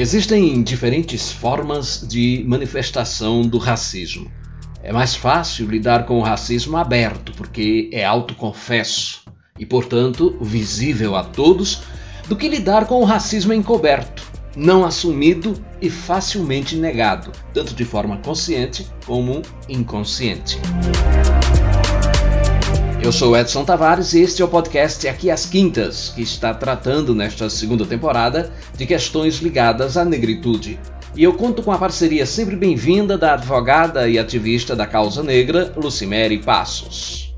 Existem diferentes formas de manifestação do racismo. É mais fácil lidar com o racismo aberto, porque é autoconfesso e, portanto, visível a todos, do que lidar com o racismo encoberto, não assumido e facilmente negado, tanto de forma consciente como inconsciente. Eu sou Edson Tavares e este é o podcast Aqui às Quintas, que está tratando nesta segunda temporada de questões ligadas à negritude. E eu conto com a parceria sempre bem-vinda da advogada e ativista da causa negra, Lucimere Passos.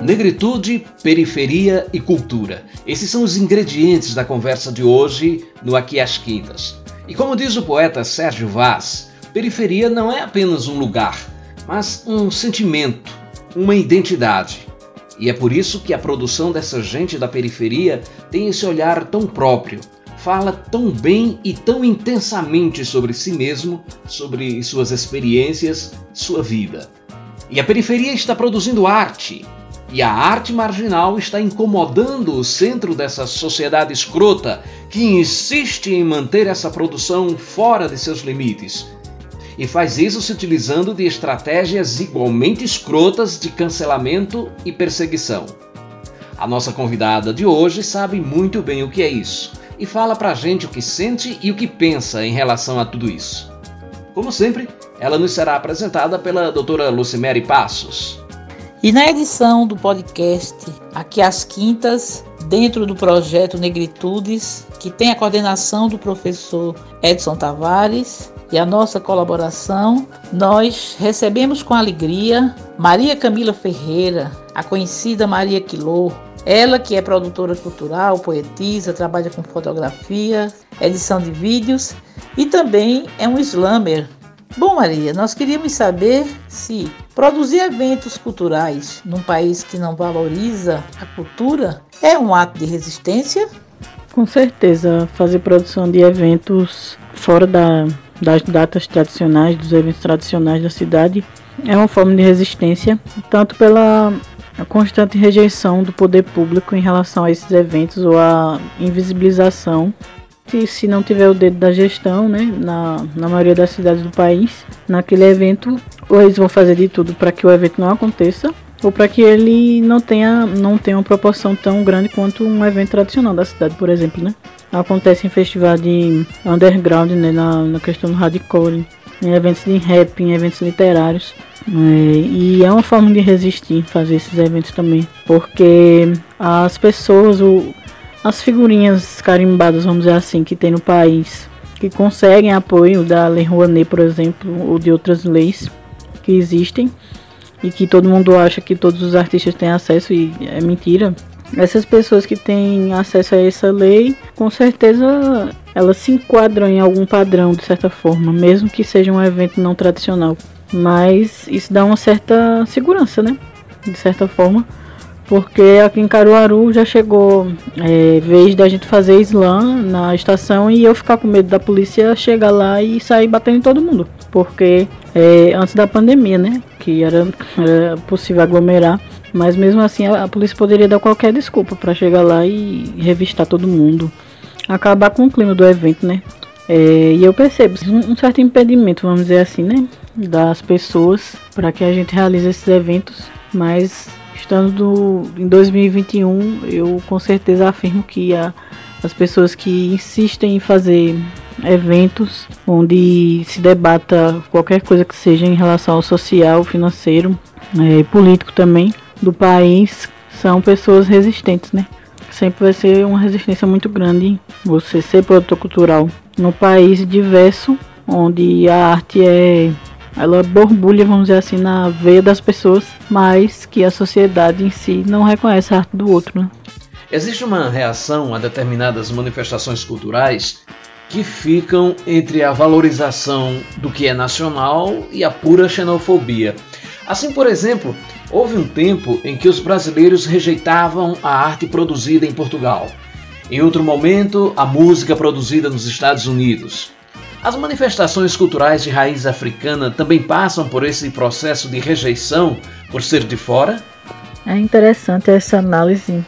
Negritude, periferia e cultura. Esses são os ingredientes da conversa de hoje no Aqui às Quintas. E como diz o poeta Sérgio Vaz, periferia não é apenas um lugar mas um sentimento, uma identidade. E é por isso que a produção dessa gente da periferia tem esse olhar tão próprio, fala tão bem e tão intensamente sobre si mesmo, sobre suas experiências, sua vida. E a periferia está produzindo arte, e a arte marginal está incomodando o centro dessa sociedade escrota que insiste em manter essa produção fora de seus limites, e faz isso se utilizando de estratégias igualmente escrotas de cancelamento e perseguição. A nossa convidada de hoje sabe muito bem o que é isso e fala pra gente o que sente e o que pensa em relação a tudo isso. Como sempre, ela nos será apresentada pela doutora Lucimere Passos. E na edição do podcast Aqui às Quintas, dentro do projeto Negritudes, que tem a coordenação do professor Edson Tavares, e a nossa colaboração, nós recebemos com alegria Maria Camila Ferreira, a conhecida Maria Quilô, ela que é produtora cultural, poetisa, trabalha com fotografia, edição de vídeos e também é um slammer. Bom, Maria, nós queríamos saber se produzir eventos culturais num país que não valoriza a cultura é um ato de resistência? Com certeza, fazer produção de eventos fora da das datas tradicionais, dos eventos tradicionais da cidade, é uma forma de resistência, tanto pela constante rejeição do poder público em relação a esses eventos ou a invisibilização. Se, se não tiver o dedo da gestão, né, na, na maioria das cidades do país, naquele evento, ou eles vão fazer de tudo para que o evento não aconteça, ou para que ele não tenha, não tenha uma proporção tão grande quanto um evento tradicional da cidade, por exemplo, né? Acontece em festival de underground, né, na, na questão do hardcore, em eventos de rap, em eventos literários. É, e é uma forma de resistir fazer esses eventos também, porque as pessoas, o, as figurinhas carimbadas, vamos dizer assim, que tem no país, que conseguem apoio da Lei Rouanet, por exemplo, ou de outras leis que existem, e que todo mundo acha que todos os artistas têm acesso e é mentira. Essas pessoas que têm acesso a essa lei, com certeza elas se enquadram em algum padrão de certa forma, mesmo que seja um evento não tradicional. Mas isso dá uma certa segurança, né? De certa forma. Porque aqui em Caruaru já chegou é, vez da gente fazer slam na estação e eu ficar com medo da polícia chegar lá e sair batendo em todo mundo. Porque é, antes da pandemia, né? Que era, era possível aglomerar. Mas mesmo assim a, a polícia poderia dar qualquer desculpa para chegar lá e revistar todo mundo. Acabar com o clima do evento, né? É, e eu percebo um, um certo impedimento, vamos dizer assim, né? Das pessoas para que a gente realize esses eventos. Mas estando em 2021, eu com certeza afirmo que a, as pessoas que insistem em fazer eventos onde se debata qualquer coisa que seja em relação ao social, financeiro e é, político também do país são pessoas resistentes, né? Sempre vai ser uma resistência muito grande você ser produtor cultural no país diverso, onde a arte é ela borbulha, vamos dizer assim, na veia das pessoas, mas que a sociedade em si não reconhece a arte do outro. Né? Existe uma reação a determinadas manifestações culturais que ficam entre a valorização do que é nacional e a pura xenofobia. Assim, por exemplo, houve um tempo em que os brasileiros rejeitavam a arte produzida em Portugal. Em outro momento, a música produzida nos Estados Unidos. As manifestações culturais de raiz africana também passam por esse processo de rejeição por ser de fora? É interessante essa análise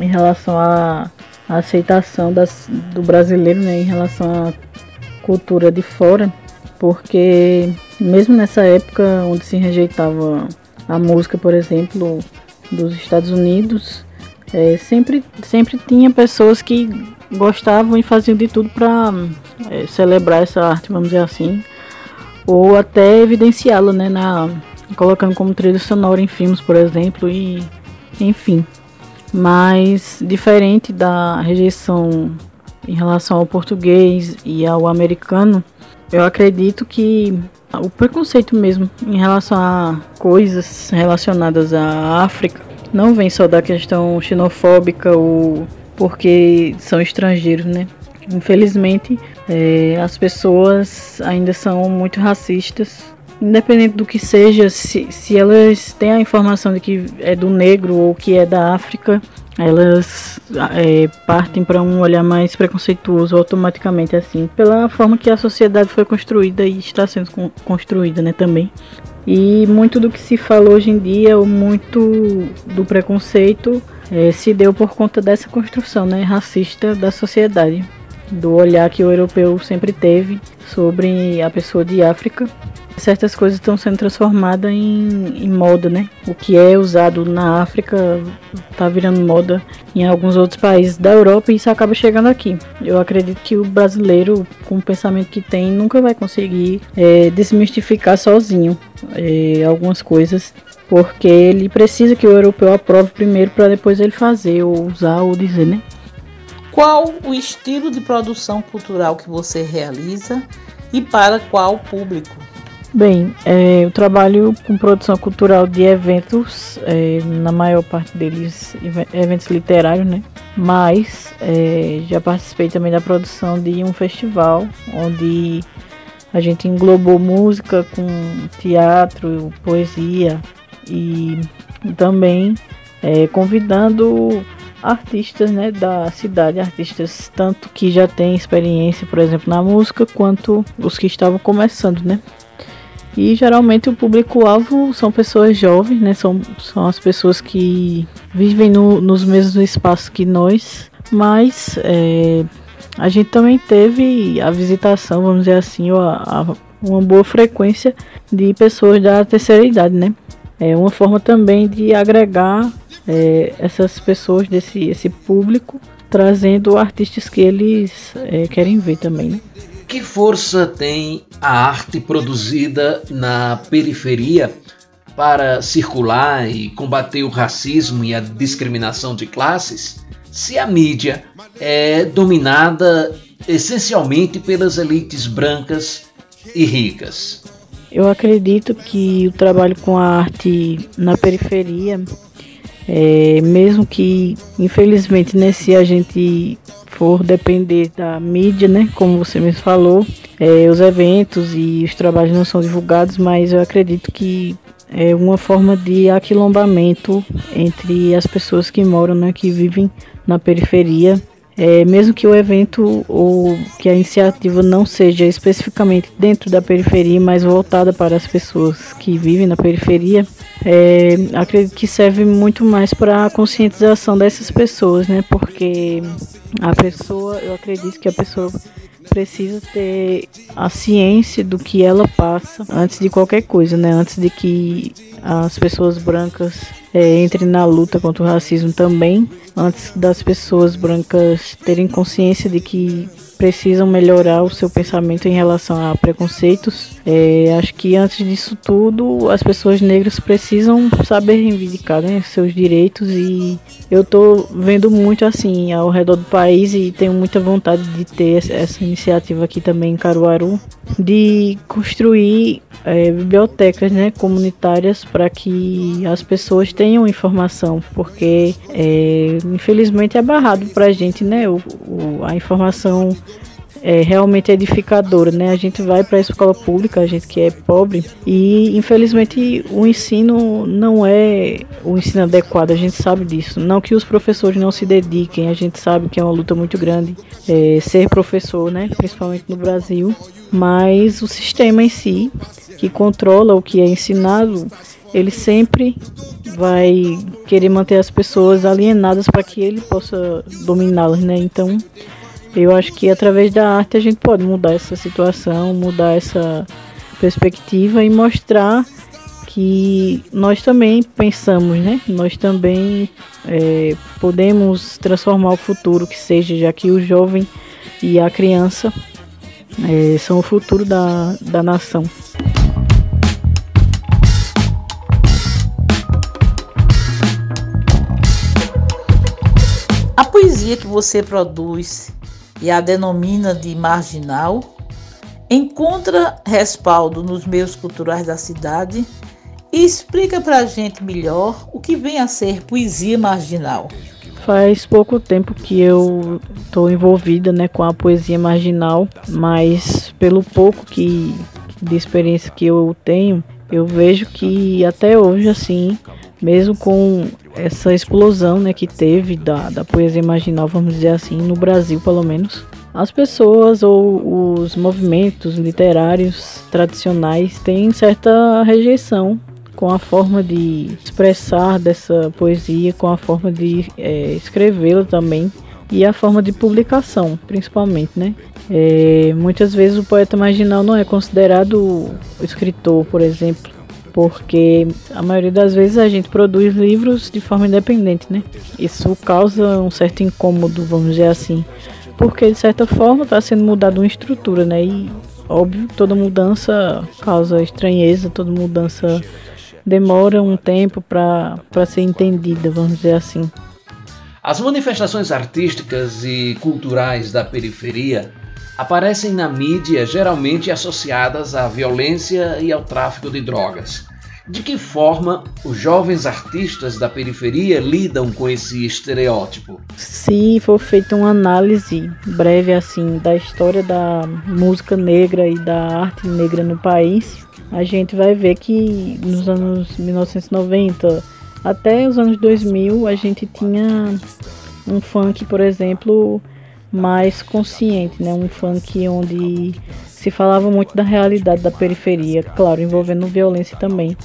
em relação a aceitação das, do brasileiro né, em relação à cultura de fora, porque mesmo nessa época onde se rejeitava a música, por exemplo, dos Estados Unidos, é, sempre, sempre tinha pessoas que gostavam e faziam de tudo para é, celebrar essa arte, vamos dizer assim, ou até evidenciá-la, né, na, colocando como trilha sonora em filmes, por exemplo, e enfim. Mas diferente da rejeição em relação ao português e ao americano, eu acredito que o preconceito mesmo em relação a coisas relacionadas à África não vem só da questão xenofóbica ou porque são estrangeiros, né? Infelizmente, é, as pessoas ainda são muito racistas. Independente do que seja, se, se elas têm a informação de que é do negro ou que é da África, elas é, partem para um olhar mais preconceituoso automaticamente, assim, pela forma que a sociedade foi construída e está sendo construída, né, também. E muito do que se fala hoje em dia, ou muito do preconceito, é, se deu por conta dessa construção né, racista da sociedade, do olhar que o europeu sempre teve sobre a pessoa de África certas coisas estão sendo transformadas em, em, moda, né? O que é usado na África está virando moda em alguns outros países da Europa e isso acaba chegando aqui. Eu acredito que o brasileiro, com o pensamento que tem, nunca vai conseguir é, desmistificar sozinho é, algumas coisas, porque ele precisa que o europeu aprove primeiro para depois ele fazer, ou usar, ou dizer, né? Qual o estilo de produção cultural que você realiza e para qual público? Bem, é, eu trabalho com produção cultural de eventos, é, na maior parte deles eventos literários, né? Mas é, já participei também da produção de um festival onde a gente englobou música com teatro, poesia e também é, convidando artistas né, da cidade, artistas tanto que já têm experiência, por exemplo, na música, quanto os que estavam começando, né? E geralmente o público-alvo são pessoas jovens, né? São, são as pessoas que vivem no, nos mesmos espaços que nós, mas é, a gente também teve a visitação, vamos dizer assim, a, a, uma boa frequência de pessoas da terceira idade, né? É uma forma também de agregar é, essas pessoas desse esse público, trazendo artistas que eles é, querem ver também, né? Que força tem a arte produzida na periferia para circular e combater o racismo e a discriminação de classes se a mídia é dominada essencialmente pelas elites brancas e ricas? Eu acredito que o trabalho com a arte na periferia, é, mesmo que infelizmente nesse a gente for depender da mídia, né? Como você mesmo falou, é, os eventos e os trabalhos não são divulgados, mas eu acredito que é uma forma de aquilombamento entre as pessoas que moram, né, que vivem na periferia é, mesmo que o evento ou que a iniciativa não seja especificamente dentro da periferia, mas voltada para as pessoas que vivem na periferia, é, acredito que serve muito mais para a conscientização dessas pessoas, né? Porque a pessoa, eu acredito que a pessoa precisa ter a ciência do que ela passa antes de qualquer coisa, né? Antes de que as pessoas brancas é, entrem na luta contra o racismo também, antes das pessoas brancas terem consciência de que precisam melhorar o seu pensamento em relação a preconceitos. É, acho que antes disso tudo, as pessoas negras precisam saber reivindicar né, seus direitos e eu estou vendo muito assim ao redor do país e tenho muita vontade de ter essa iniciativa aqui também em Caruaru de construir é, bibliotecas né, comunitárias para que as pessoas tenham informação, porque é, infelizmente é barrado para a gente né, o, o, a informação é realmente edificadora, né? A gente vai para a escola pública, a gente que é pobre, e infelizmente o ensino não é o ensino adequado, a gente sabe disso. Não que os professores não se dediquem, a gente sabe que é uma luta muito grande é, ser professor, né? Principalmente no Brasil, mas o sistema em si que controla o que é ensinado ele sempre vai querer manter as pessoas alienadas para que ele possa dominá-las, né? Então, eu acho que através da arte a gente pode mudar essa situação, mudar essa perspectiva e mostrar que nós também pensamos, né? Nós também é, podemos transformar o futuro que seja, já que o jovem e a criança é, são o futuro da, da nação. A poesia que você produz e a denomina de marginal encontra respaldo nos meios culturais da cidade e explica para a gente melhor o que vem a ser poesia marginal. Faz pouco tempo que eu estou envolvida né, com a poesia marginal, mas pelo pouco que de experiência que eu tenho, eu vejo que até hoje, assim, mesmo com essa explosão né, que teve da, da poesia marginal, vamos dizer assim, no Brasil pelo menos, as pessoas ou os movimentos literários tradicionais têm certa rejeição com a forma de expressar dessa poesia, com a forma de é, escrevê-la também e a forma de publicação, principalmente, né? É, muitas vezes o poeta marginal não é considerado escritor, por exemplo, porque a maioria das vezes a gente produz livros de forma independente, né? Isso causa um certo incômodo, vamos dizer assim, porque de certa forma está sendo mudada uma estrutura, né? E óbvio, toda mudança causa estranheza, toda mudança demora um tempo para ser entendida, vamos dizer assim. As manifestações artísticas e culturais da periferia aparecem na mídia geralmente associadas à violência e ao tráfico de drogas. De que forma os jovens artistas da periferia lidam com esse estereótipo? Se for feita uma análise breve assim da história da música negra e da arte negra no país, a gente vai ver que nos anos 1990 até os anos 2000 a gente tinha um funk, por exemplo, mais consciente, né? Um funk onde se falava muito da realidade da periferia, claro, envolvendo violência também,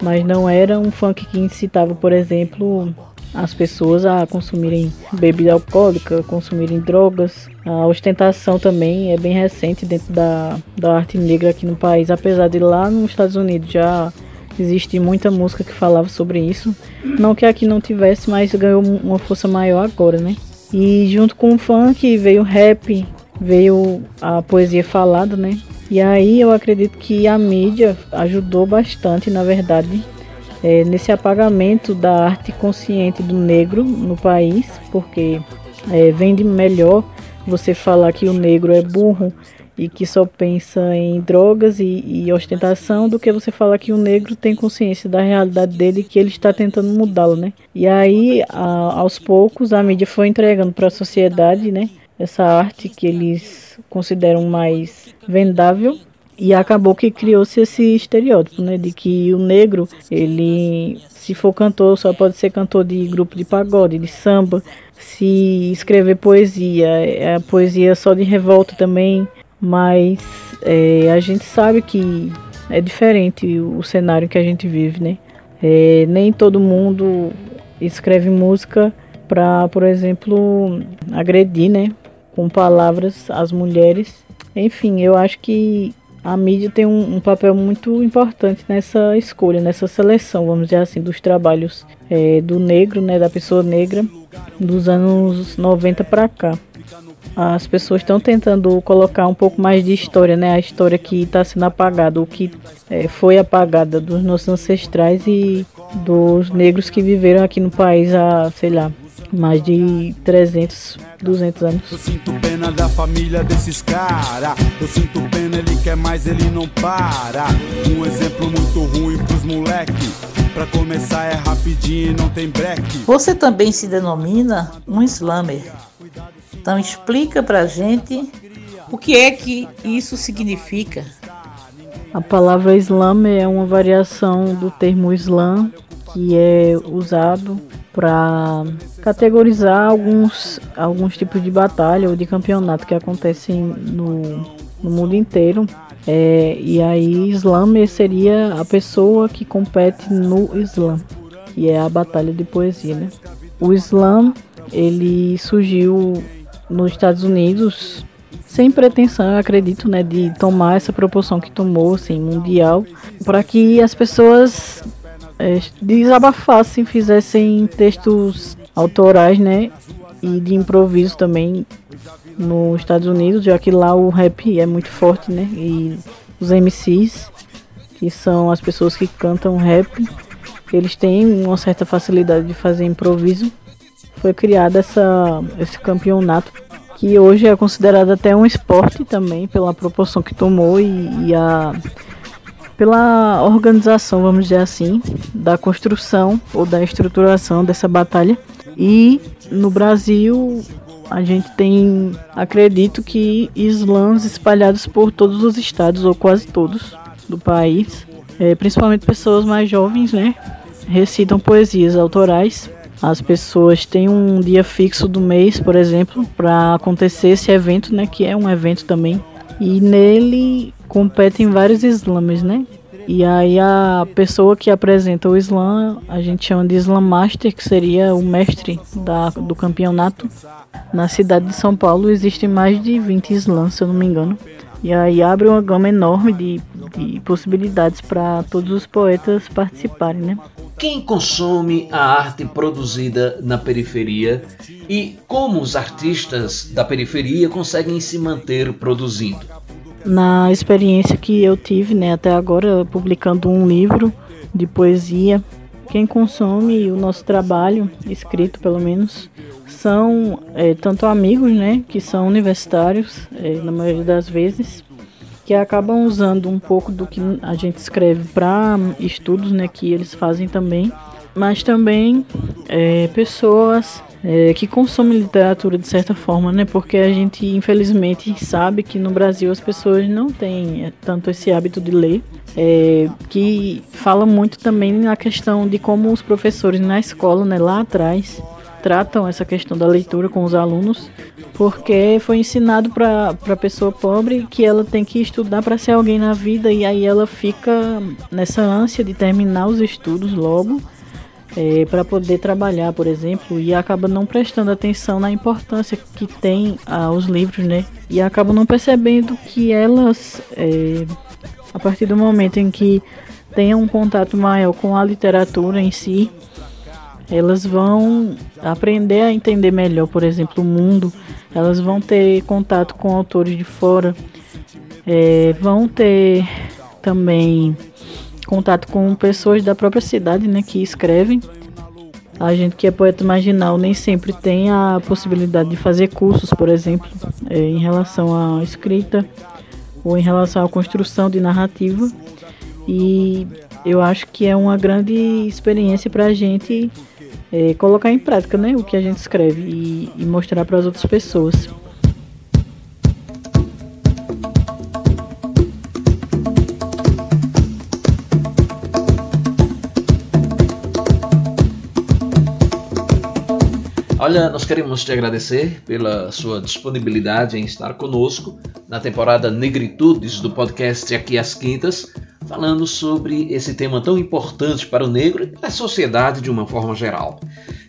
mas não era um funk que incitava, por exemplo, as pessoas a consumirem bebida alcoólica, consumirem drogas. A ostentação também é bem recente dentro da, da arte negra aqui no país, apesar de lá nos Estados Unidos já existe muita música que falava sobre isso. Não que aqui não tivesse, mas ganhou uma força maior agora, né? E junto com o funk veio o rap, veio a poesia falada, né? E aí eu acredito que a mídia ajudou bastante, na verdade, é, nesse apagamento da arte consciente do negro no país, porque é, vende melhor você falar que o negro é burro e que só pensa em drogas e, e, ostentação do que você falar que o negro tem consciência da realidade dele e que ele está tentando mudá-lo, né? E aí, a, aos poucos, a mídia foi entregando para a sociedade, né? Essa arte que eles consideram mais vendável e acabou que criou-se esse estereótipo, né, de que o negro, ele se for cantor, só pode ser cantor de grupo de pagode, de samba. Se escrever poesia, é a poesia só de revolta também, mas é, a gente sabe que é diferente o cenário que a gente vive, né? É, nem todo mundo escreve música para, por exemplo, agredir, né, com palavras as mulheres. Enfim, eu acho que a mídia tem um, um, papel muito importante nessa escolha, nessa seleção, vamos dizer assim, dos trabalhos é, do negro, né, da pessoa negra, dos anos 90 para cá. As pessoas estão tentando colocar um pouco mais de história, né, a história que está sendo apagada, o que é, foi apagada dos nossos ancestrais e dos negros que viveram aqui no país há, sei lá, mais de 300, 200 anos. Eu sinto pena da família desses cara. Eu sinto pena, ele quer mais, ele não para. Um exemplo muito ruim pros moleque. Pra começar é rapidinho e não tem break. Você também se denomina um slammer. Então explica pra gente o que é que isso significa. A palavra slammer é uma variação do termo slam, que é usado para categorizar alguns, alguns tipos de batalha ou de campeonato que acontecem no, no mundo inteiro. É, e aí Slammer seria a pessoa que compete no Slam, que é a batalha de poesia, né? O Slam, ele surgiu nos Estados Unidos sem pretensão, eu acredito, né, de tomar essa proporção que tomou, assim, mundial, para que as pessoas é, desabafassem, fizessem textos autorais, né, e de improviso também nos Estados Unidos, já que lá o rap é muito forte, né? E os MCs, que são as pessoas que cantam rap, eles têm uma certa facilidade de fazer improviso. Foi criado essa, esse campeonato que hoje é considerado até um esporte também pela proporção que tomou e, e a pela organização, vamos dizer assim, da construção ou da estruturação dessa batalha. E no Brasil a gente tem, acredito que slams espalhados por todos os estados, ou quase todos, do país. É, principalmente pessoas mais jovens, né? Recitam poesias autorais. As pessoas têm um dia fixo do mês, por exemplo, para acontecer esse evento, né? Que é um evento também. E nele competem vários slams, né? E aí a pessoa que apresenta o slam, a gente chama de slam master, que seria o mestre da, do campeonato. Na cidade de São Paulo existem mais de 20 slams, se eu não me engano. E aí abre uma gama enorme de, de possibilidades para todos os poetas participarem, né? Quem consome a arte produzida na periferia e como os artistas da periferia conseguem se manter produzindo? na experiência que eu tive, né, até agora publicando um livro de poesia. Quem consome o nosso trabalho, escrito pelo menos, são é, tanto amigos, né, que são universitários, é, na maioria das vezes, que acabam usando um pouco do que a gente escreve para estudos, né, que eles fazem também, mas também é, pessoas é, que consome literatura de certa forma, né? Porque a gente infelizmente sabe que no Brasil as pessoas não têm é, tanto esse hábito de ler, é, que fala muito também na questão de como os professores na escola, né, lá atrás, tratam essa questão da leitura com os alunos, porque foi ensinado para a pessoa pobre que ela tem que estudar para ser alguém na vida e aí ela fica nessa ânsia de terminar os estudos logo é, para poder trabalhar, por exemplo, e acaba não prestando atenção na importância que tem ah, os livros, né? E acaba não percebendo que elas, é, a partir do momento em que tenham um contato maior com a literatura em si, elas vão aprender a entender melhor, por exemplo, o mundo, elas vão ter contato com autores de fora, é, vão ter também contato com pessoas da própria cidade, né, que escrevem. A gente que é poeta marginal nem sempre tem a possibilidade de fazer cursos, por exemplo, é, em relação à escrita ou em relação à construção de narrativa. E eu acho que é uma grande experiência para a gente é, colocar em prática né, o que a gente escreve e, e mostrar para as outras pessoas. Olha, nós queremos te agradecer pela sua disponibilidade em estar conosco na temporada Negritudes do podcast Aqui às Quintas, falando sobre esse tema tão importante para o negro e para a sociedade de uma forma geral.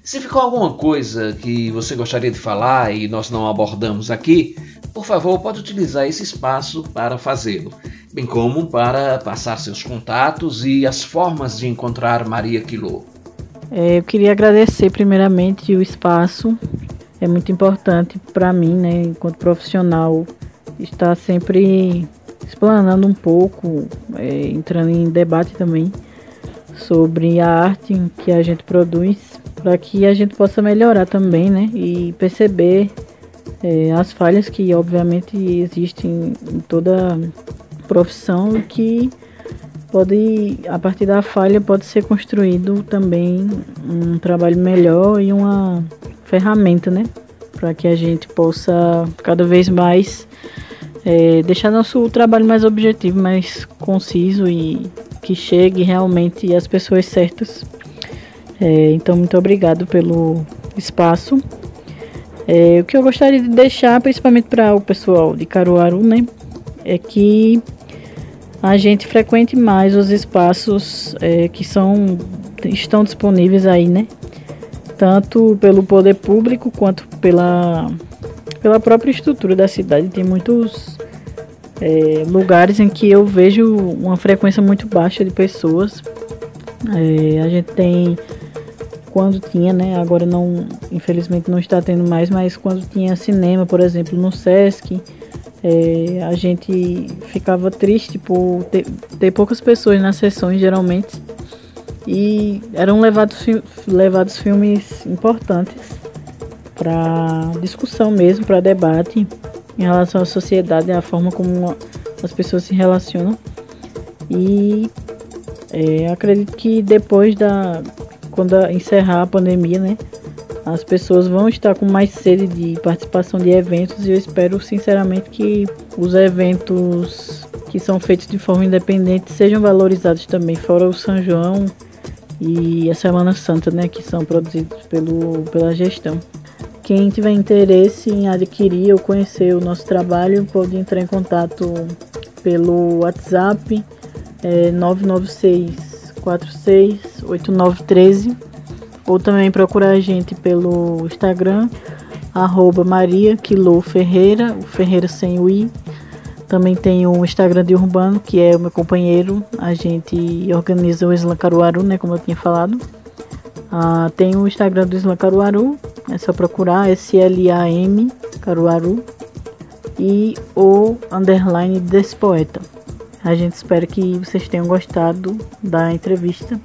Se ficou alguma coisa que você gostaria de falar e nós não abordamos aqui, por favor, pode utilizar esse espaço para fazê-lo, bem como para passar seus contatos e as formas de encontrar Maria Quilô. É, eu queria agradecer primeiramente o espaço. É muito importante para mim, né, enquanto profissional, estar sempre explanando um pouco, é, entrando em debate também sobre a arte que a gente produz, para que a gente possa melhorar também, né, e perceber é, as falhas que obviamente existem em toda profissão que pode, a partir da falha, pode ser construído também um trabalho melhor e uma ferramenta, né? Para que a gente possa cada vez mais é, deixar nosso trabalho mais objetivo, mais conciso e que chegue realmente às pessoas certas. É, então, muito obrigado pelo espaço. É, o que eu gostaria de deixar, principalmente para o pessoal de Caruaru, né? é que a gente frequente mais os espaços é, que são estão disponíveis aí, né? Tanto pelo poder público quanto pela, pela própria estrutura da cidade. Tem muitos é, lugares em que eu vejo uma frequência muito baixa de pessoas. É, a gente tem quando tinha, né? Agora não, infelizmente não está tendo mais, mas quando tinha cinema, por exemplo, no Sesc, é, a gente ficava triste por ter, ter, poucas pessoas nas sessões, geralmente. E eram levados, levados filmes importantes para discussão mesmo, para debate em relação à sociedade, a forma como as pessoas se relacionam. E é, acredito que depois da. quando encerrar a pandemia, né? As pessoas vão estar com mais sede de participação de eventos e eu espero sinceramente que os eventos que são feitos de forma independente sejam valorizados também, fora o São João e a Semana Santa, né, que são produzidos pelo, pela gestão. Quem tiver interesse em adquirir ou conhecer o nosso trabalho pode entrar em contato pelo WhatsApp é, 996 46 8913 ou também procurar a gente pelo Instagram, arroba Maria Quilô Ferreira, o Ferreira sem o I. Também tem o Instagram de Urbano, que é o meu companheiro. A gente organiza o Islam Caruaru, né, como eu tinha falado. Ah, tem o Instagram do Islam Caruaru, é só procurar S-L-A-M Caruaru e o underline desse poeta. A gente espera que vocês tenham gostado da entrevista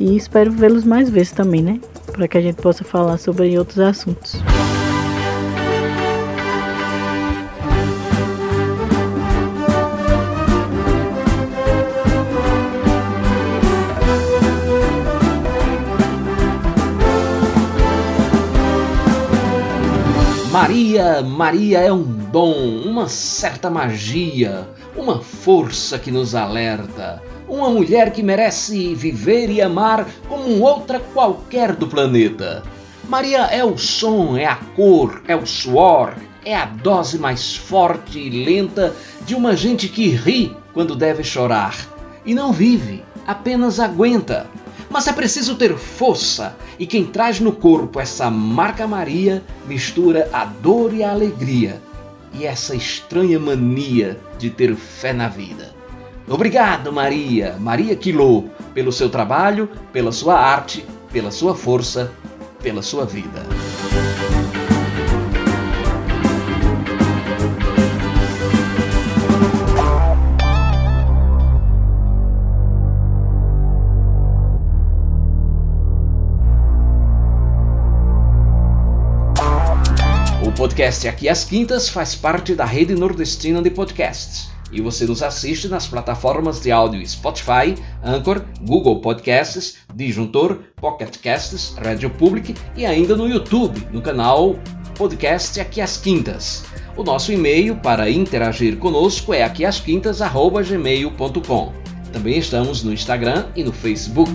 e espero vê-los mais vezes também, né? Para que a gente possa falar sobre outros assuntos. Maria, Maria é um dom, uma certa magia, uma força que nos alerta uma mulher que merece viver e amar como outra qualquer do planeta. Maria é o som, é a cor, é o suor, é a dose mais forte e lenta de uma gente que ri quando deve chorar e não vive, apenas aguenta. Mas é preciso ter força, e quem traz no corpo essa marca Maria mistura a dor e a alegria, e essa estranha mania de ter fé na vida. Obrigado, Maria, Maria Quilô, pelo seu trabalho, pela sua arte, pela sua força, pela sua vida. O podcast Aqui às Quintas faz parte da rede nordestina de podcasts e você nos assiste nas plataformas de áudio Spotify, Anchor, Google Podcasts, Disjuntor, Pocket Casts, Radio Public e ainda no YouTube, no canal Podcast Aqui às Quintas. O nosso e-mail para interagir conosco é aquiasquintas@gmail.com. Também estamos no Instagram e no Facebook.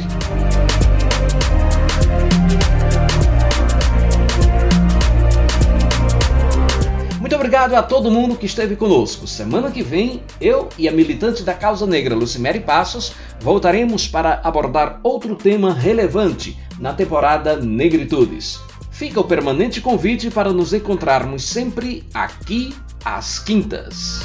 Obrigado a todo mundo que esteve conosco. Semana que vem, eu e a militante da causa negra Lucimere Passos voltaremos para abordar outro tema relevante na temporada Negritudes. Fica o permanente convite para nos encontrarmos sempre aqui às quintas.